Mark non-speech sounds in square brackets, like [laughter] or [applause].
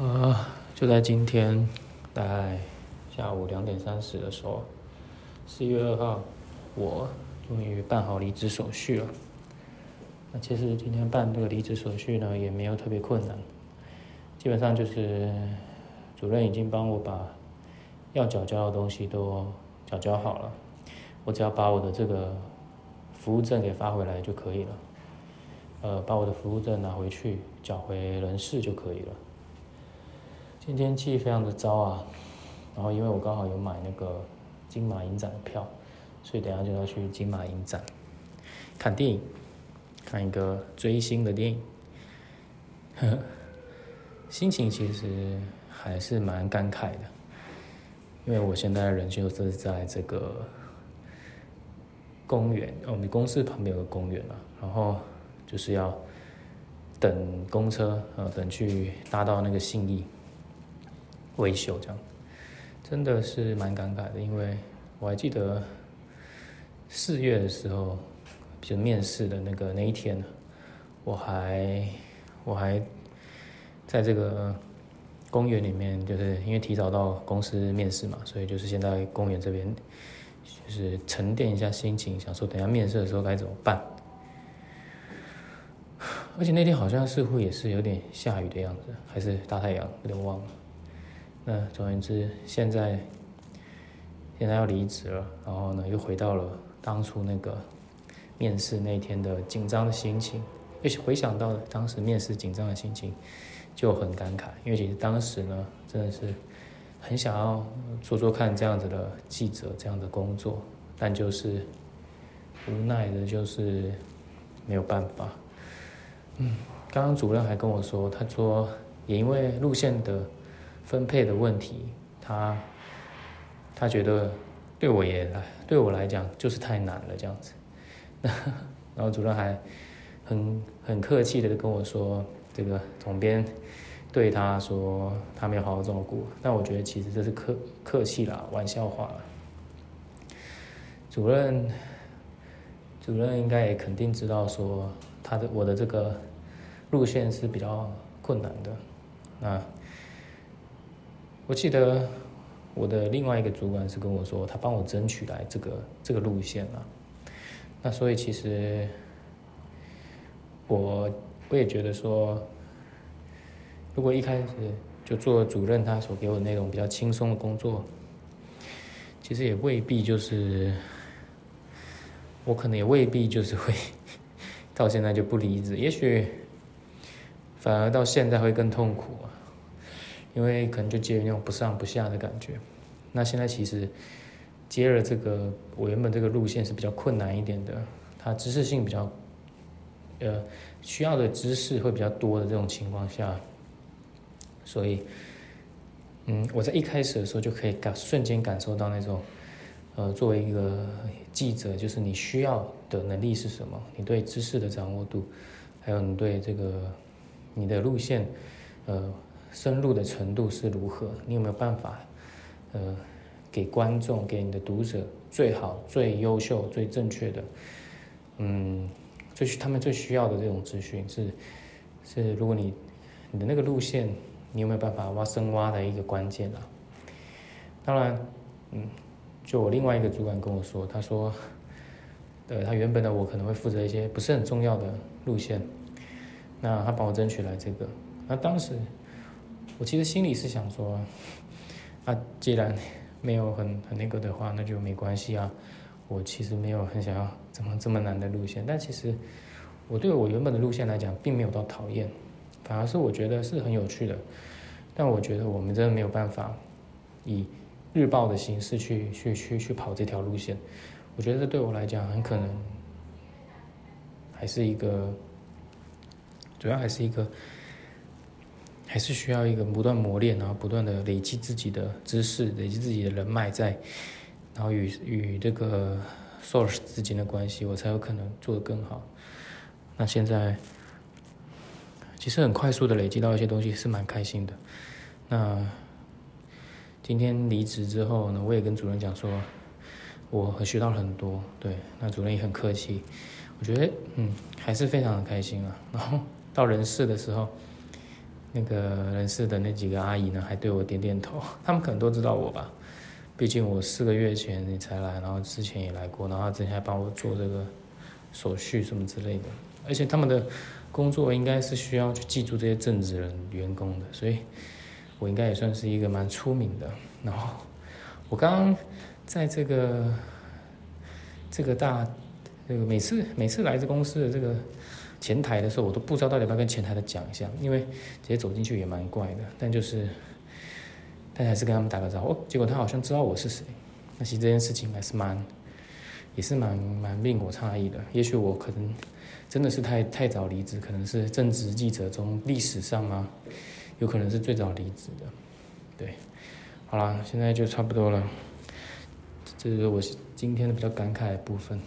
呃，就在今天，大概下午两点三十的时候，四月二号，我终于办好离职手续了。那其实今天办这个离职手续呢，也没有特别困难，基本上就是主任已经帮我把要缴交的东西都缴交好了，我只要把我的这个服务证给发回来就可以了。呃，把我的服务证拿回去缴回人事就可以了。今天天气非常的糟啊，然后因为我刚好有买那个金马影展的票，所以等下就要去金马影展看电影，看一个追星的电影。呵 [laughs] 呵心情其实还是蛮感慨的，因为我现在人就是在这个公园，我们公司旁边有个公园嘛，然后。就是要等公车，呃，等去搭到那个信义维修，这样真的是蛮尴尬的。因为我还记得四月的时候，就面试的那个那一天，我还我还在这个公园里面，就是因为提早到公司面试嘛，所以就是先在公园这边，就是沉淀一下心情，想说等下面试的时候该怎么办。而且那天好像似乎也是有点下雨的样子，还是大太阳，有点忘了。那总而言之，现在现在要离职了，然后呢，又回到了当初那个面试那天的紧张的心情。又回想到当时面试紧张的心情，就很感慨。因为其实当时呢，真的是很想要做做看这样子的记者这样的工作，但就是无奈的，就是没有办法。嗯，刚刚主任还跟我说，他说也因为路线的分配的问题，他他觉得对我也来对我来讲就是太难了这样子。[laughs] 然后主任还很很客气的跟我说，这个总编对他说他没有好好照顾，但我觉得其实这是客客气啦，玩笑话。主任主任应该也肯定知道说他的我的这个。路线是比较困难的，那我记得我的另外一个主管是跟我说，他帮我争取来这个这个路线啊。那所以其实我我也觉得说，如果一开始就做主任，他所给我的那种比较轻松的工作，其实也未必就是我可能也未必就是会到现在就不离职，也许。反而到现在会更痛苦啊，因为可能就接于那种不上不下的感觉。那现在其实接了这个，我原本这个路线是比较困难一点的，它知识性比较，呃，需要的知识会比较多的这种情况下，所以，嗯，我在一开始的时候就可以感瞬间感受到那种，呃，作为一个记者，就是你需要的能力是什么，你对知识的掌握度，还有你对这个。你的路线，呃，深入的程度是如何？你有没有办法，呃，给观众、给你的读者最好、最优秀、最正确的，嗯，最他们最需要的这种资讯是是，如果你你的那个路线，你有没有办法挖深挖的一个关键啊？当然，嗯，就我另外一个主管跟我说，他说，呃，他原本的我可能会负责一些不是很重要的路线。那他帮我争取来这个，那当时我其实心里是想说，啊，既然没有很很那个的话，那就没关系啊。我其实没有很想要怎么这么难的路线，但其实我对我原本的路线来讲，并没有到讨厌，反而是我觉得是很有趣的。但我觉得我们真的没有办法以日报的形式去去去去跑这条路线，我觉得这对我来讲很可能还是一个。主要还是一个，还是需要一个不断磨练，然后不断的累积自己的知识，累积自己的人脉在，然后与与这个 source 之间的关系，我才有可能做得更好。那现在其实很快速的累积到一些东西，是蛮开心的。那今天离职之后呢，我也跟主任讲说，我学到了很多。对，那主任也很客气，我觉得嗯，还是非常的开心啊。然后。到人事的时候，那个人事的那几个阿姨呢，还对我点点头。他们可能都知道我吧，毕竟我四个月前你才来，然后之前也来过，然后之前还帮我做这个手续什么之类的。而且他们的工作应该是需要去记住这些正职人员工的，所以我应该也算是一个蛮出名的。然后我刚刚在这个这个大这个每次每次来这公司的这个。前台的时候，我都不知道到底要不要跟前台的讲一下，因为直接走进去也蛮怪的。但就是，但还是跟他们打个招呼。结果他好像知道我是谁。那其实这件事情还是蛮，也是蛮蛮令我诧异的。也许我可能真的是太太早离职，可能是正职记者中历史上啊，有可能是最早离职的。对，好啦，现在就差不多了。这是我今天的比较感慨的部分。